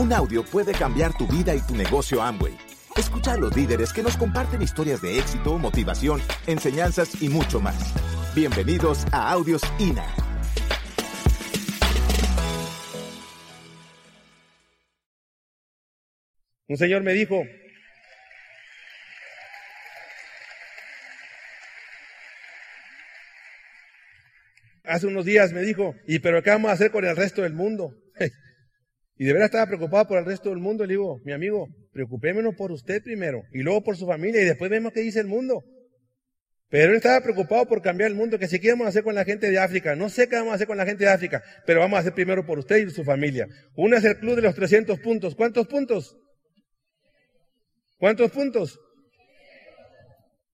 Un audio puede cambiar tu vida y tu negocio Amway. Escucha a los líderes que nos comparten historias de éxito, motivación, enseñanzas y mucho más. Bienvenidos a Audios INA. Un señor me dijo, hace unos días me dijo, ¿y pero qué vamos a hacer con el resto del mundo? y de verdad estaba preocupado por el resto del mundo. Le digo, mi amigo, preocupémonos por usted primero y luego por su familia y después vemos qué dice el mundo. Pero él estaba preocupado por cambiar el mundo, que si qué vamos a hacer con la gente de África. No sé qué vamos a hacer con la gente de África, pero vamos a hacer primero por usted y su familia. Uno es el club de los 300 puntos. ¿Cuántos puntos? ¿Cuántos puntos?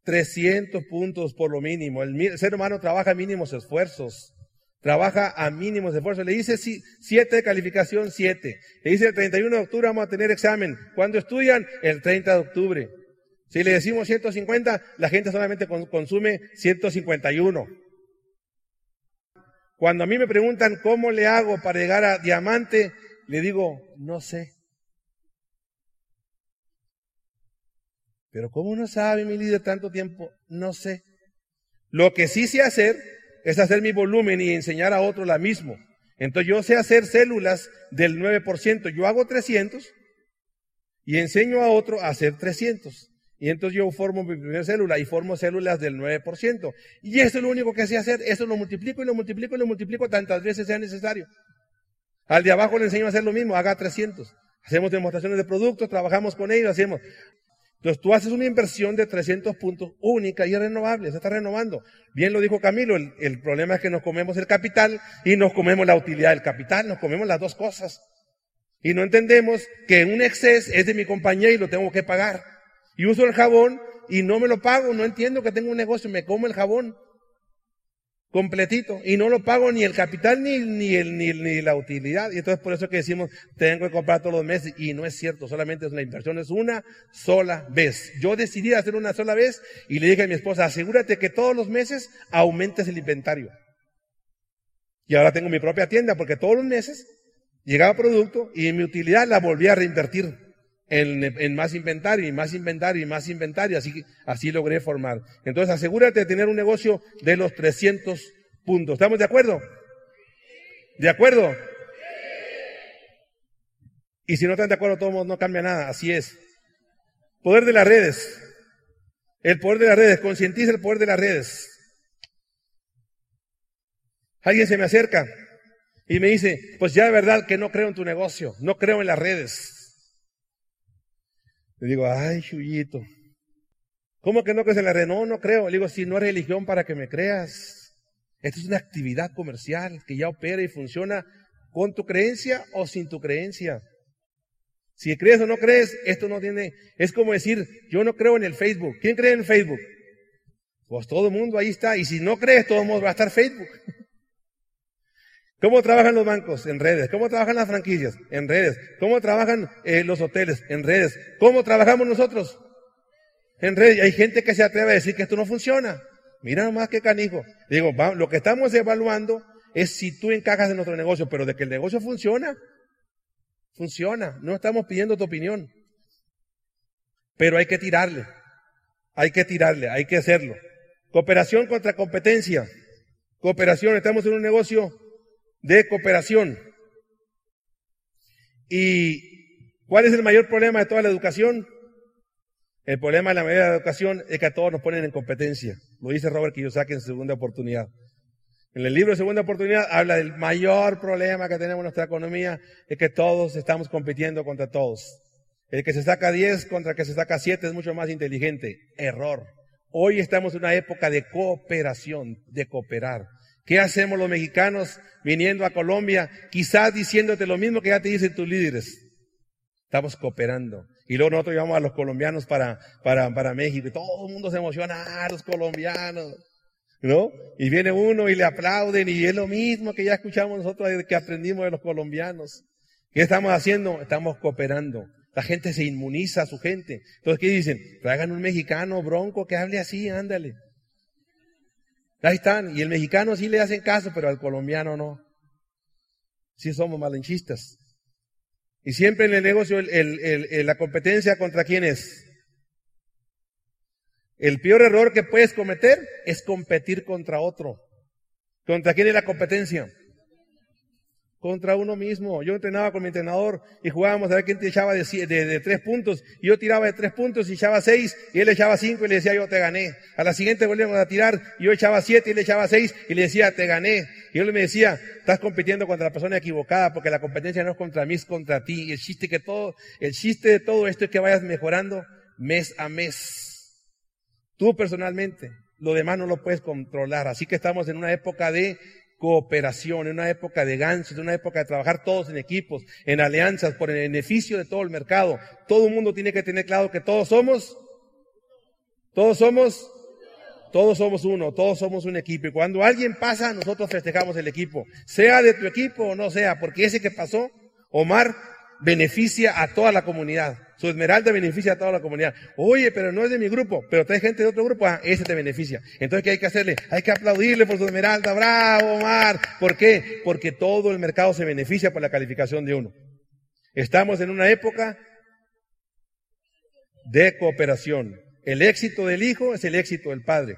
300 puntos por lo mínimo. El, ser humano trabaja mínimos esfuerzos. Trabaja a mínimos esfuerzos. Le dice 7 de calificación, 7. Le dice el 31 de octubre vamos a tener examen. ¿Cuándo estudian? El 30 de octubre. Si le decimos 150, la gente solamente consume 151. Cuando a mí me preguntan cómo le hago para llegar a diamante, le digo, no sé. Pero ¿cómo no sabe mi líder tanto tiempo? No sé. Lo que sí sé hacer es hacer mi volumen y enseñar a otro la mismo. Entonces yo sé hacer células del 9%. Yo hago 300 y enseño a otro a hacer 300. Y entonces yo formo mi primera célula y formo células del 9%. Y eso es lo único que sé hacer. Eso lo multiplico y lo multiplico y lo multiplico tantas veces sea necesario. Al de abajo le enseño a hacer lo mismo, haga 300. Hacemos demostraciones de productos, trabajamos con ellos, hacemos. Entonces tú haces una inversión de 300 puntos única y renovable, se está renovando. Bien lo dijo Camilo, el, problema es que nos comemos el capital y nos comemos la utilidad del capital, nos comemos las dos cosas. Y no entendemos que un exceso es de mi compañía y lo tengo que pagar. Y uso el jabón y no me lo pago, no entiendo que tengo un negocio, me como el jabón completito y no lo pago ni el capital ni, ni, el, ni, ni, la utilidad. Y entonces por eso que decimos, tengo que comprar todos los meses y no es cierto, solamente es la inversión, es una sola vez. Yo decidí hacer una sola vez y le dije a mi esposa, asegúrate que todos los meses aumentes el inventario. Y ahora tengo mi propia tienda porque todos los meses llegaba producto y mi utilidad la volví a reinvertir en, más inventario y más inventario y más inventario. Así, así logré formar. Entonces asegúrate de tener un negocio de los 300 puntos. ¿Estamos de acuerdo? ¿De acuerdo? Y si no están de acuerdo, todos no cambia nada. Así es. Poder de las redes. El poder de las redes. Concientiza el poder de las redes. Alguien se me acerca y me dice, pues ya de verdad que no creo en tu negocio, no creo en las redes. Le digo, ay, Chuyito, ¿cómo que no crees en la red? No, no creo. Le digo, si no es religión para que me creas. Esto es una actividad comercial que ya opera y funciona con tu creencia o sin tu creencia. Si crees o no crees, esto no tiene, es como decir, yo no creo en el Facebook. ¿Quién cree en el Facebook? Pues todo el mundo ahí está. Y si no crees, todo el mundo va a estar Facebook. ¿Cómo trabajan los bancos? En redes. ¿Cómo trabajan las franquicias? En redes. ¿Cómo trabajan eh, los hoteles? En redes. ¿Cómo trabajamos nosotros? En redes. Hay gente que se atreve a decir que esto no funciona. Mira nomás qué canijo. Digo, lo que estamos evaluando es si tú encajas en nuestro negocio, pero de que el negocio funciona, funciona. No estamos pidiendo tu opinión. Pero hay que tirarle. Hay que tirarle, hay que hacerlo. Cooperación contra competencia. Cooperación, estamos en un negocio de cooperación. ¿Y cuál es el mayor problema de toda la educación? El problema de la mayoría de la educación es que a todos nos ponen en competencia. Lo dice Robert Kiyosaki en segunda oportunidad. En el libro de segunda oportunidad habla del mayor problema que tenemos en nuestra economía, es que todos estamos compitiendo contra todos. El que se saca 10 contra el que se saca 7 es mucho más inteligente. Error. Hoy estamos en una época de cooperación, de cooperar. ¿Qué hacemos los mexicanos viniendo a Colombia? Quizás diciéndote lo mismo que ya te dicen tus líderes. Estamos cooperando. Y luego nosotros llevamos a los colombianos para, para, para México y todo el mundo se emociona, ah, los colombianos. ¿No? Y viene uno y le aplauden y es lo mismo que ya escuchamos nosotros que aprendimos de los colombianos. ¿Qué estamos haciendo? Estamos cooperando. La gente se inmuniza a su gente. Entonces, ¿qué dicen? Traigan un mexicano bronco que hable así, ándale. Ahí están. Y el mexicano sí le hacen caso, pero al colombiano no. Sí somos malenchistas. Y siempre en el negocio la competencia contra quién es. El peor error que puedes cometer es competir contra otro. ¿Contra quién es la competencia? Contra uno mismo. Yo entrenaba con mi entrenador y jugábamos a ver quién te echaba de, tres puntos. Y yo tiraba de tres puntos y echaba seis y él echaba cinco y le decía yo te gané. A la siguiente volvíamos a tirar y yo echaba siete y él echaba seis y le decía te gané. Y él me decía, estás compitiendo contra la persona equivocada porque la competencia no es contra mí, es contra ti. Y el chiste que todo, el chiste de todo esto es que vayas mejorando mes a mes. Tú personalmente. Lo demás no lo puedes controlar. Así que estamos en una época de cooperación, en una época de ganchos, en una época de trabajar todos en equipos, en alianzas, por el beneficio de todo el mercado. Todo el mundo tiene que tener claro que todos somos, todos somos, todos somos uno, todos somos un equipo. Y cuando alguien pasa, nosotros festejamos el equipo, sea de tu equipo o no sea, porque ese que pasó, Omar, beneficia a toda la comunidad. Su esmeralda beneficia a toda la comunidad. Oye, pero no es de mi grupo, pero trae gente de otro grupo, ah, ese te beneficia. Entonces, ¿qué hay que hacerle? Hay que aplaudirle por su esmeralda. Bravo, Omar. ¿Por qué? Porque todo el mercado se beneficia por la calificación de uno. Estamos en una época de cooperación. El éxito del hijo es el éxito del padre.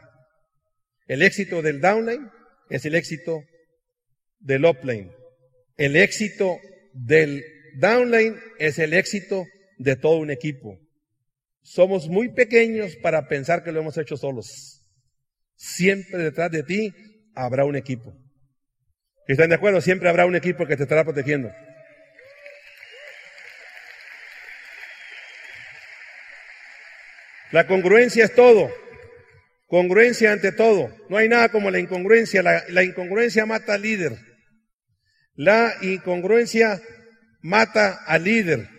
El éxito del downline es el éxito del upline. El éxito del downline es el éxito de todo un equipo. Somos muy pequeños para pensar que lo hemos hecho solos. Siempre detrás de ti habrá un equipo. ¿Están de acuerdo? Siempre habrá un equipo que te estará protegiendo. La congruencia es todo. Congruencia ante todo. No hay nada como la incongruencia. La, la incongruencia mata al líder. La incongruencia mata al líder.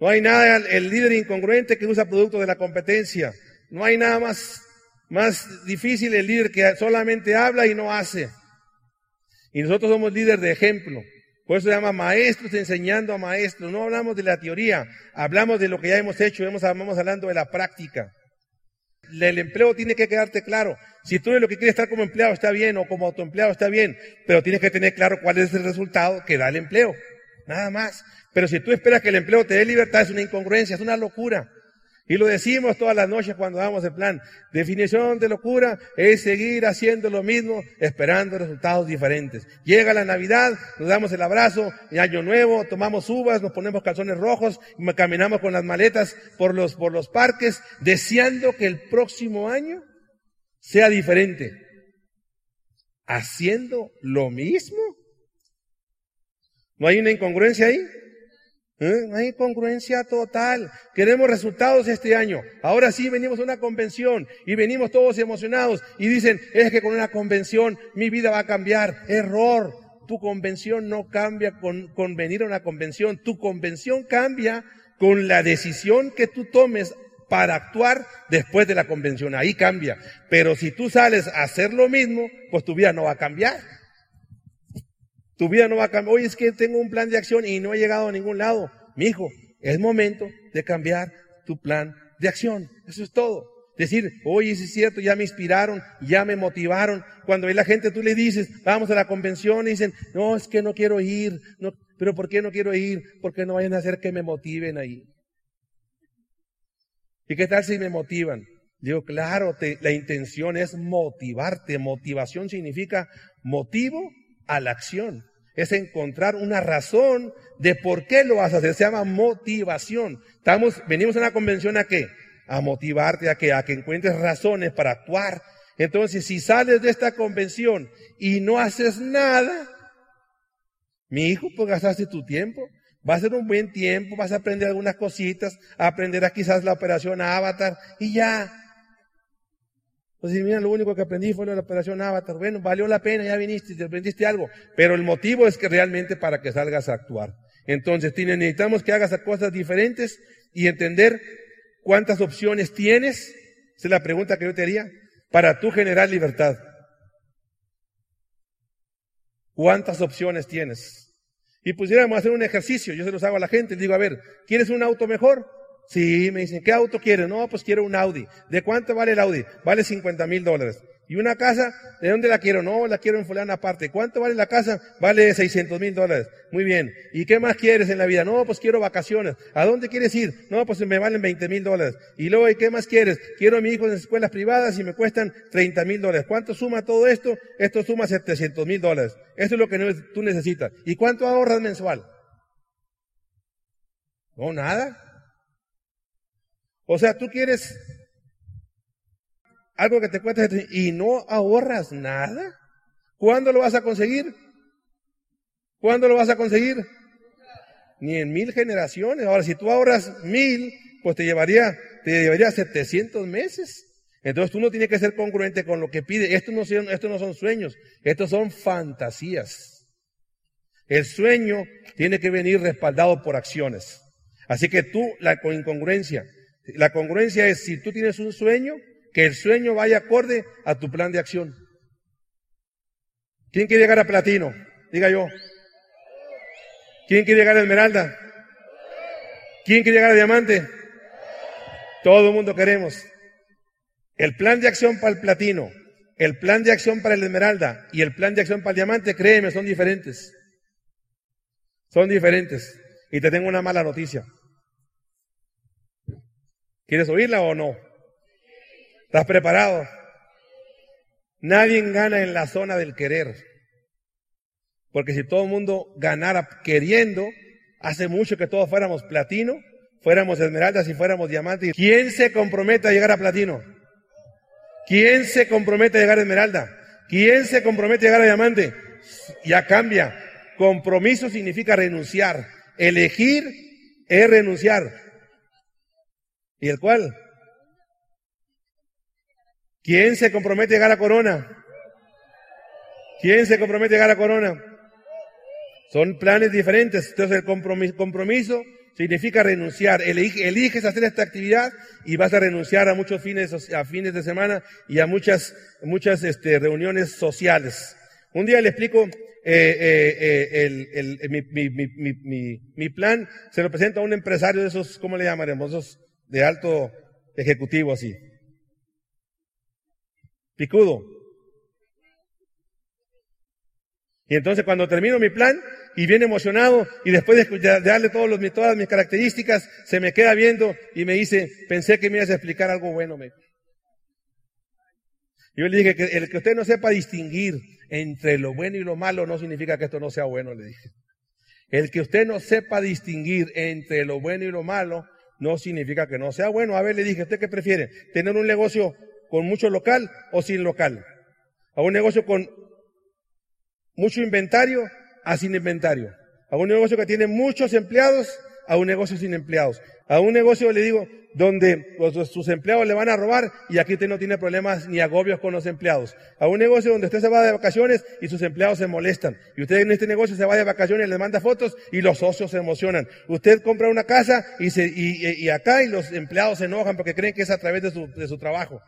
No hay nada, el líder incongruente que usa productos de la competencia. No hay nada más, más difícil el líder que solamente habla y no hace. Y nosotros somos líderes de ejemplo. Por eso se llama maestros enseñando a maestros. No hablamos de la teoría, hablamos de lo que ya hemos hecho, estamos hablando de la práctica. El empleo tiene que quedarte claro. Si tú de lo que quieres estar como empleado está bien o como autoempleado está bien, pero tienes que tener claro cuál es el resultado que da el empleo. Nada más. Pero si tú esperas que el empleo te dé libertad, es una incongruencia, es una locura. Y lo decimos todas las noches cuando damos el plan. Definición de locura es seguir haciendo lo mismo, esperando resultados diferentes. Llega la Navidad, nos damos el abrazo, Año Nuevo, tomamos uvas, nos ponemos calzones rojos, caminamos con las maletas por los, por los parques, deseando que el próximo año sea diferente. Haciendo lo mismo. ¿No hay una incongruencia ahí? ¿Eh? Hay incongruencia total. Queremos resultados este año. Ahora sí venimos a una convención y venimos todos emocionados y dicen, es que con una convención mi vida va a cambiar. Error. Tu convención no cambia con, con venir a una convención. Tu convención cambia con la decisión que tú tomes para actuar después de la convención. Ahí cambia. Pero si tú sales a hacer lo mismo, pues tu vida no va a cambiar. Tu vida no va a cambiar. Oye, es que tengo un plan de acción y no he llegado a ningún lado. Mi hijo, es momento de cambiar tu plan de acción. Eso es todo. Decir, oye, es cierto, ya me inspiraron, ya me motivaron. Cuando hay la gente, tú le dices, vamos a la convención y dicen, no, es que no quiero ir. Pero ¿por qué no quiero ir? Porque no vayan a hacer que me motiven ahí. ¿Y qué tal si me motivan? Digo, claro, la intención es motivarte. Motivación significa motivo a la acción es encontrar una razón de por qué lo vas a hacer. Se llama motivación. Estamos, venimos a una convención a qué? A motivarte, a que, a que encuentres razones para actuar. Entonces, si sales de esta convención y no haces nada, mi hijo, pues gastaste tu tiempo. Va a ser un buen tiempo, vas a aprender algunas cositas, aprenderás quizás la operación Avatar y ya. Pues mira, lo único que aprendí fue la operación Avatar. Bueno, valió la pena, ya viniste, te aprendiste algo. Pero el motivo es que realmente para que salgas a actuar. Entonces, necesitamos que hagas cosas diferentes y entender cuántas opciones tienes. Esa es la pregunta que yo te haría. Para tú generar libertad. ¿Cuántas opciones tienes? Y pudiéramos hacer un ejercicio, yo se los hago a la gente, les digo, a ver, ¿quieres un auto mejor? Sí, me dicen, ¿qué auto quieres? No, pues quiero un Audi. ¿De cuánto vale el Audi? Vale 50 mil dólares. Y una casa, ¿de dónde la quiero? No, la quiero en fulana aparte. ¿Cuánto vale la casa? Vale 600 mil dólares. Muy bien. ¿Y qué más quieres en la vida? No, pues quiero vacaciones. ¿A dónde quieres ir? No, pues me valen 20 mil dólares. Y luego, ¿y qué más quieres? Quiero a mi hijo en escuelas privadas y me cuestan 30 mil dólares. ¿Cuánto suma todo esto? Esto suma 700 mil dólares. Esto es lo que tú necesitas. ¿Y cuánto ahorras mensual? No, nada. O sea, tú quieres algo que te cueste y no ahorras nada. ¿Cuándo lo vas a conseguir? ¿Cuándo lo vas a conseguir? Ni en mil generaciones. Ahora, si tú ahorras mil, pues te llevaría, te llevaría 700 meses. Entonces tú no tienes que ser congruente con lo que pide. Estos no son, estos no son sueños, estos son fantasías. El sueño tiene que venir respaldado por acciones. Así que tú, la incongruencia, la congruencia es si tú tienes un sueño, que el sueño vaya acorde a tu plan de acción. ¿Quién quiere llegar a platino? Diga yo. ¿Quién quiere llegar a esmeralda? ¿Quién quiere llegar a diamante? Todo el mundo queremos. El plan de acción para el platino, el plan de acción para el esmeralda y el plan de acción para el diamante, créeme, son diferentes. Son diferentes. Y te tengo una mala noticia. ¿Quieres oírla o no? ¿Estás preparado? Nadie gana en la zona del querer. Porque si todo el mundo ganara queriendo, hace mucho que todos fuéramos platino, fuéramos esmeraldas y fuéramos diamantes. ¿Quién se compromete a llegar a platino? ¿Quién se compromete a llegar a esmeralda? ¿Quién se compromete a llegar a diamante? Ya cambia. Compromiso significa renunciar. Elegir es renunciar. ¿Y el cual? ¿Quién se compromete a llegar a corona? ¿Quién se compromete a llegar a corona? Son planes diferentes. Entonces el compromiso, significa renunciar. eliges hacer esta actividad y vas a renunciar a muchos fines, a fines de semana y a muchas, muchas este, reuniones sociales. Un día le explico mi, plan, se lo presento a un empresario de esos, ¿cómo le llamaremos? Esos de alto ejecutivo así. Picudo. Y entonces cuando termino mi plan y viene emocionado y después de, darle todos los, todas mis características, se me queda viendo y me dice, pensé que me ibas a explicar algo bueno. Me. Yo le dije que el que usted no sepa distinguir entre lo bueno y lo malo no significa que esto no sea bueno, le dije. El que usted no sepa distinguir entre lo bueno y lo malo no significa que no sea bueno. A ver, le dije, ¿usted qué prefiere? ¿Tener un negocio con mucho local o sin local. A un negocio con mucho inventario a sin inventario. A un negocio que tiene muchos empleados a un negocio sin empleados. A un negocio, le digo, donde sus empleados le van a robar y aquí usted no tiene problemas ni agobios con los empleados. A un negocio donde usted se va de vacaciones y sus empleados se molestan. Y usted en este negocio se va de vacaciones, y le manda fotos y los socios se emocionan. Usted compra una casa y, se, y, y acá y los empleados se enojan porque creen que es a través de su, de su trabajo.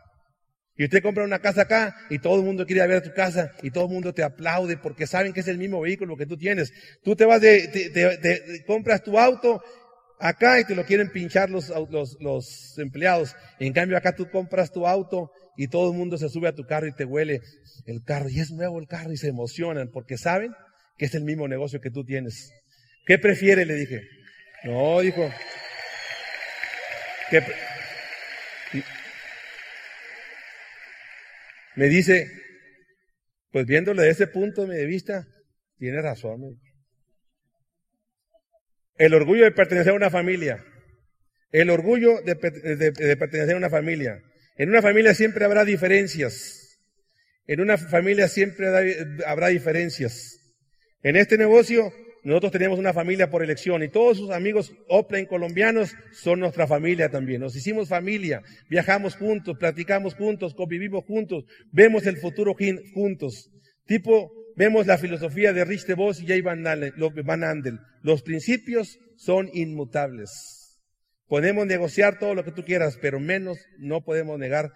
Y usted compra una casa acá y todo el mundo quiere ver tu casa y todo el mundo te aplaude porque saben que es el mismo vehículo que tú tienes. Tú te vas de, compras tu auto acá y te lo quieren pinchar los, los, los empleados. En cambio acá tú compras tu auto y todo el mundo se sube a tu carro y te huele el carro y es nuevo el carro y se emocionan porque saben que es el mismo negocio que tú tienes. ¿Qué prefiere? Le dije. No, dijo. ¿Qué me dice, pues viéndole de ese punto de vista, tiene razón. El orgullo de pertenecer a una familia. El orgullo de, pertenecer a una familia. En una familia siempre habrá diferencias. En una familia siempre habrá diferencias. En este negocio nosotros tenemos una familia por elección y todos sus amigos Oplen colombianos son nuestra familia también. Nos hicimos familia, viajamos juntos, platicamos juntos, convivimos juntos, vemos el futuro juntos. Tipo, vemos la filosofía de Rich DeVos y Jay Van Andel. Los principios son inmutables. Podemos negociar todo lo que tú quieras, pero menos no podemos negar,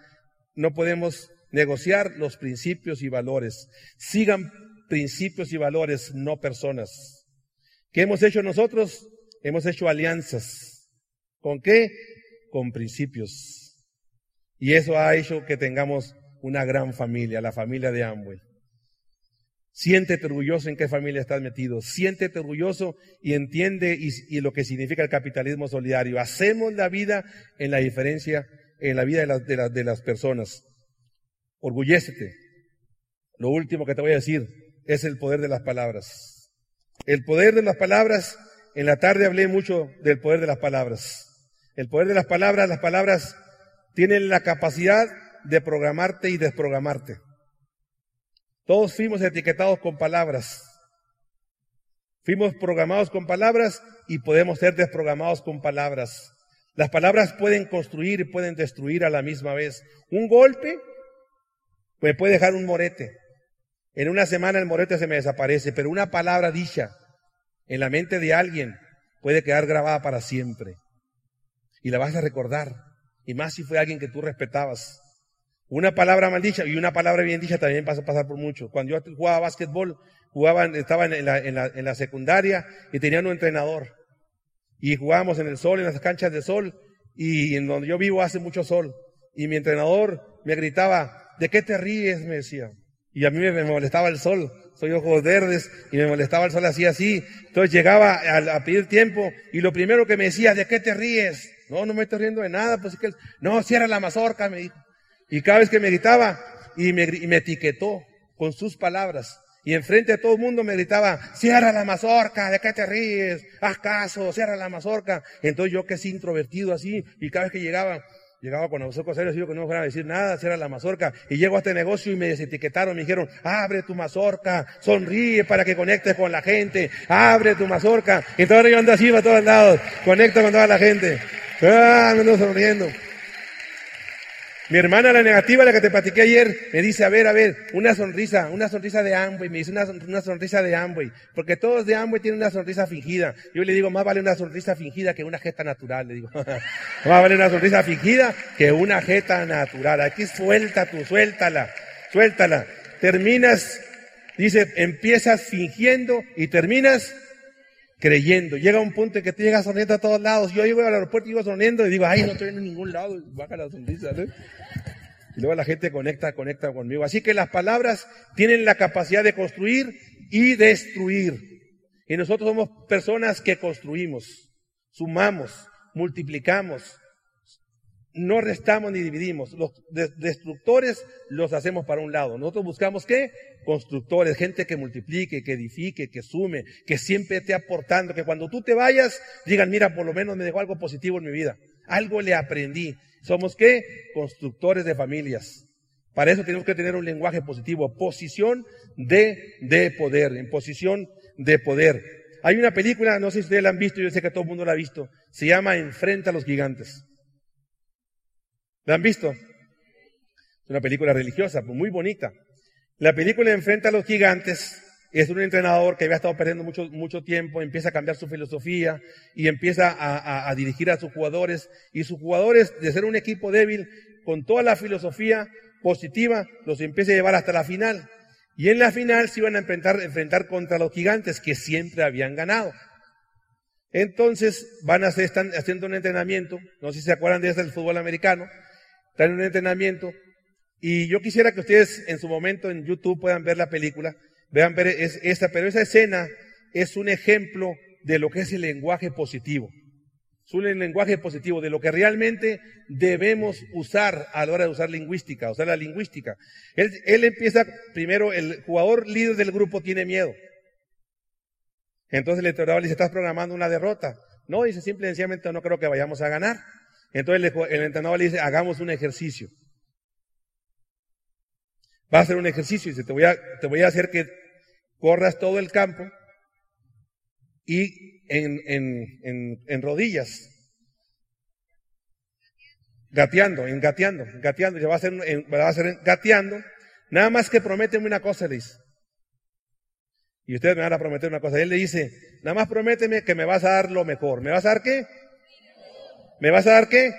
no podemos negociar los principios y valores. Sigan principios y valores, no personas. ¿Qué hemos hecho nosotros? Hemos hecho alianzas. ¿Con qué? Con principios. Y eso ha hecho que tengamos una gran familia, la familia de Amway. Siéntete orgulloso en qué familia estás metido. Siéntete orgulloso y entiende y, lo que significa el capitalismo solidario. Hacemos la vida en la diferencia, en la vida de, de las personas. Orgullécete. Lo último que te voy a decir es el poder de las palabras. El poder de las palabras, en la tarde hablé mucho del poder de las palabras. El poder de las palabras, las palabras tienen la capacidad de programarte y desprogramarte. Todos fuimos etiquetados con palabras. Fuimos programados con palabras y podemos ser desprogramados con palabras. Las palabras pueden construir y pueden destruir a la misma vez. Un golpe me puede dejar un morete. En una semana el morete se me desaparece, pero una palabra dicha en la mente de alguien puede quedar grabada para siempre. Y la vas a recordar. Y más si fue alguien que tú respetabas. Una palabra mal dicha y una palabra bien dicha también pasa a pasar por mucho. Cuando yo jugaba básquetbol, jugaba, estaba en la, en, la, en la secundaria y tenía un entrenador. Y jugábamos en el sol, en las canchas de sol, y en donde yo vivo hace mucho sol. Y mi entrenador me gritaba, ¿de qué te ríes? me decía. Y a mí me, molestaba el sol. Soy ojos verdes y me molestaba el sol así, así. Entonces llegaba a, pedir tiempo y lo primero que me decía, ¿de qué te ríes? No, no me estoy riendo de nada. Pues es que, no, cierra la mazorca, me dijo. Y cada vez que me gritaba, y me, me etiquetó con sus palabras. Y enfrente de todo el mundo me gritaba, cierra la mazorca, ¿de qué te ríes? Haz caso, cierra la mazorca. Entonces yo que es introvertido así, y cada vez que llegaba, llegaba con los ojos serios, y yo que no me a decir nada, cierra la mazorca. Y llego a este negocio y me desetiquetaron, me dijeron, abre tu mazorca, sonríe para que conectes con la gente, abre tu mazorca. Y todo yo ando así para todos lados, conecto con toda la gente. Ah, me ando sonriendo. Mi hermana, la negativa, la que te platiqué ayer, me dice, a ver, a ver, una sonrisa, una sonrisa de Amway, me dice una, sonrisa de Amway, porque todos de Amway tienen una sonrisa fingida. Yo le digo, más vale una sonrisa fingida que una jeta natural, le digo. más vale una sonrisa fingida que una jeta natural. Aquí suelta tú, suéltala, suéltala. Terminas, dice, empiezas fingiendo y terminas creyendo. Llega un punto en que tú llegas sonriendo a todos lados. Yo llego al aeropuerto y llego sonriendo y digo, ay, no estoy en ningún lado. Baja la sonrisa. Y luego la gente conecta, conecta conmigo. Así que las palabras tienen la capacidad de construir y destruir. Y nosotros somos personas que construimos, sumamos, multiplicamos, no restamos ni dividimos. Los destructores los hacemos para un lado. Nosotros buscamos qué? Constructores, gente que multiplique, que edifique, que sume, que siempre esté aportando, que cuando tú te vayas digan, mira, por lo menos me dejó algo positivo en mi vida. Algo le aprendí. Somos qué? Constructores de familias. Para eso tenemos que tener un lenguaje positivo, posición de, de poder, en posición de poder. Hay una película, no sé si ustedes la han visto, yo sé que todo el mundo la ha visto, se llama Enfrenta a los gigantes. ¿La han visto? Es una película religiosa, pues, muy bonita. La película enfrenta a los gigantes. Es un entrenador que había estado perdiendo mucho, tiempo, empieza a cambiar su filosofía y empieza a, a dirigir a sus jugadores. Y sus jugadores, de ser un equipo débil, con toda la filosofía positiva, los empieza a llevar hasta la final. Y en la final se iban a enfrentar, enfrentar contra los gigantes que siempre habían ganado. Entonces van a hacer, están haciendo un entrenamiento, no sé si se acuerdan de eso del fútbol americano, están en un entrenamiento. Y yo quisiera que ustedes en su momento en YouTube puedan ver la película, vean ver esta, pero esa escena es un ejemplo de lo que es el lenguaje positivo. Es un lenguaje positivo, de lo que realmente debemos usar a la hora de usar lingüística, usar la lingüística. Él, él empieza, primero, el jugador líder del grupo tiene miedo. Entonces el entrenador le dice, estás programando una derrota. No, dice, simple y sencillamente no creo que vayamos a ganar. Entonces el, entrenador le dice, hagamos un ejercicio. Va a hacer un ejercicio dice, te voy a, te voy a hacer que corras todo el campo y en, en, en, rodillas. Gateando, en gateando, gateando, va a hacer, va a hacer gateando. Nada más que prométeme una cosa, le dice. Y ustedes me van a prometer una cosa. él le dice, nada más prométeme que me vas a dar lo mejor. ¿Me vas a dar qué? ¿Me vas a dar qué?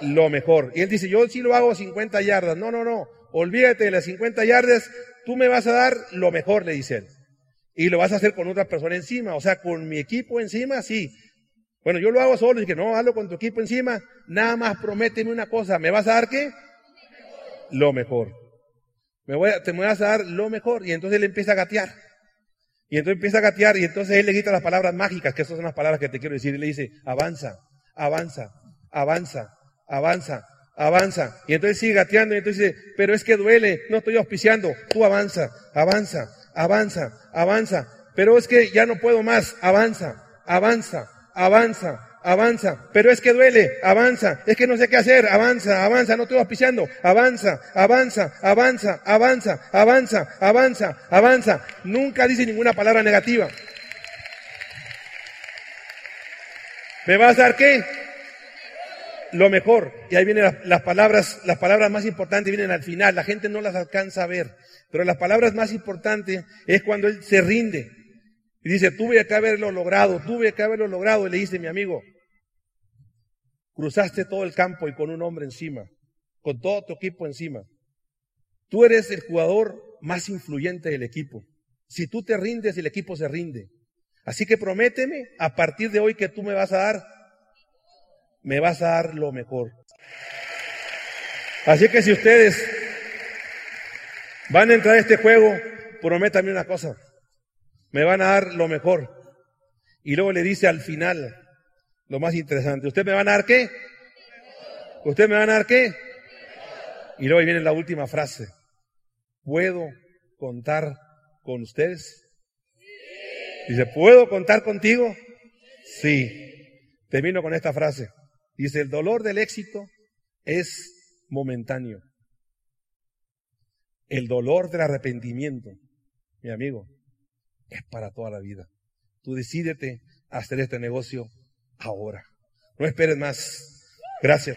Lo mejor. Y él dice, yo sí lo hago 50 yardas. No, no, no. Olvídate de las 50 yardas. Tú me vas a dar lo mejor, le dice él. Y lo vas a hacer con otra persona encima. O sea, con mi equipo encima, sí. Bueno, yo lo hago solo. Y que no, hazlo con tu equipo encima. Nada más prométeme una cosa. ¿Me vas a dar qué? lo mejor. Me voy a, te voy a dar lo mejor. Y entonces él empieza a gatear. Y entonces empieza a gatear y entonces él le quita las palabras mágicas, que esas son las palabras que te quiero decir. Y le dice, avanza, avanza, avanza, avanza, avanza. Y entonces sigue gateando y entonces dice, pero es que duele, no estoy auspiciando. Tú avanza, avanza, avanza, avanza. Pero es que ya no puedo más, avanza, avanza, avanza, avanza, pero es que duele, avanza, es que no sé qué hacer, avanza, avanza, no estoy auspiciando, avanza, avanza, avanza, avanza, avanza, avanza, avanza. Nunca dice ninguna palabra negativa. ¿Me vas a dar qué? Lo mejor. Y ahí vienen las, palabras, las palabras más importantes vienen al final. La gente no las alcanza a ver. Pero las palabras más importantes es cuando él se rinde. Y dice, tuve que haberlo logrado, tuve que haberlo logrado. Y le dice mi amigo, cruzaste todo el campo y con un hombre encima, con todo tu equipo encima. Tú eres el jugador más influyente del equipo. Si tú te rindes, el equipo se rinde. Así que prométeme a partir de hoy que tú me vas a dar, me vas a dar lo mejor. Así que si ustedes van a entrar a este juego, prométame una cosa me van a dar lo mejor. Y luego le dice al final, lo más interesante, ¿usted me van a dar qué? ¿Usted me van a dar qué? Y luego viene la última frase, ¿puedo contar con ustedes? Dice, ¿puedo contar contigo? Sí. Termino con esta frase. Dice, el dolor del éxito es momentáneo. El dolor del arrepentimiento, mi amigo, es para toda la vida. Tú decídete a hacer este negocio ahora. No esperes más. Gracias.